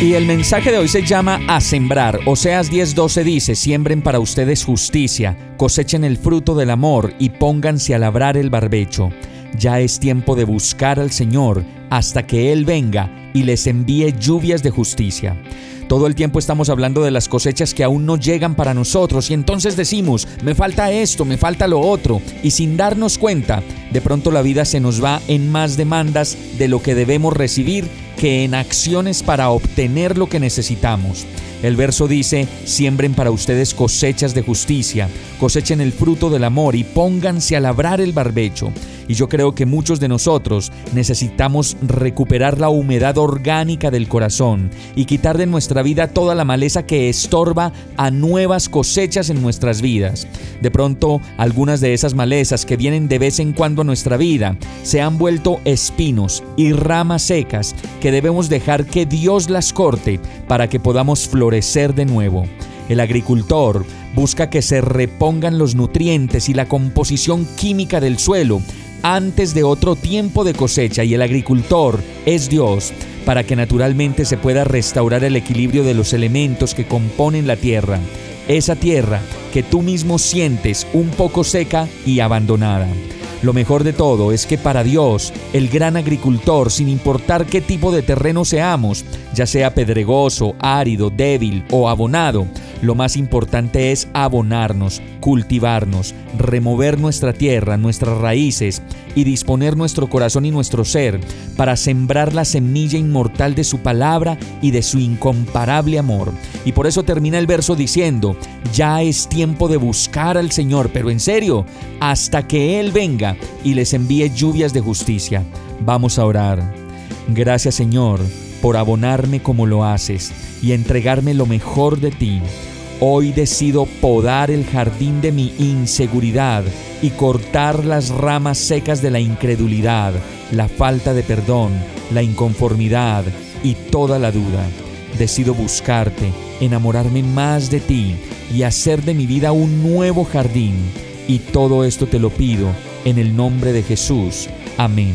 Y el mensaje de hoy se llama A sembrar. Oseas 10:12 dice, siembren para ustedes justicia, cosechen el fruto del amor y pónganse a labrar el barbecho. Ya es tiempo de buscar al Señor hasta que Él venga y les envíe lluvias de justicia. Todo el tiempo estamos hablando de las cosechas que aún no llegan para nosotros y entonces decimos, me falta esto, me falta lo otro, y sin darnos cuenta, de pronto la vida se nos va en más demandas de lo que debemos recibir que en acciones para obtener lo que necesitamos. El verso dice, siembren para ustedes cosechas de justicia, cosechen el fruto del amor y pónganse a labrar el barbecho. Y yo creo que muchos de nosotros necesitamos recuperar la humedad orgánica del corazón y quitar de nuestra vida toda la maleza que estorba a nuevas cosechas en nuestras vidas. De pronto, algunas de esas malezas que vienen de vez en cuando a nuestra vida se han vuelto espinos y ramas secas que debemos dejar que Dios las corte para que podamos florecer de nuevo. El agricultor busca que se repongan los nutrientes y la composición química del suelo antes de otro tiempo de cosecha y el agricultor es Dios para que naturalmente se pueda restaurar el equilibrio de los elementos que componen la tierra, esa tierra que tú mismo sientes un poco seca y abandonada. Lo mejor de todo es que para Dios, el gran agricultor, sin importar qué tipo de terreno seamos, ya sea pedregoso, árido, débil o abonado, lo más importante es abonarnos, cultivarnos, remover nuestra tierra, nuestras raíces y disponer nuestro corazón y nuestro ser para sembrar la semilla inmortal de su palabra y de su incomparable amor. Y por eso termina el verso diciendo, ya es tiempo de buscar al Señor, pero en serio, hasta que Él venga y les envíe lluvias de justicia. Vamos a orar. Gracias Señor por abonarme como lo haces y entregarme lo mejor de ti. Hoy decido podar el jardín de mi inseguridad y cortar las ramas secas de la incredulidad, la falta de perdón, la inconformidad y toda la duda. Decido buscarte, enamorarme más de ti y hacer de mi vida un nuevo jardín. Y todo esto te lo pido en el nombre de Jesús. Amén.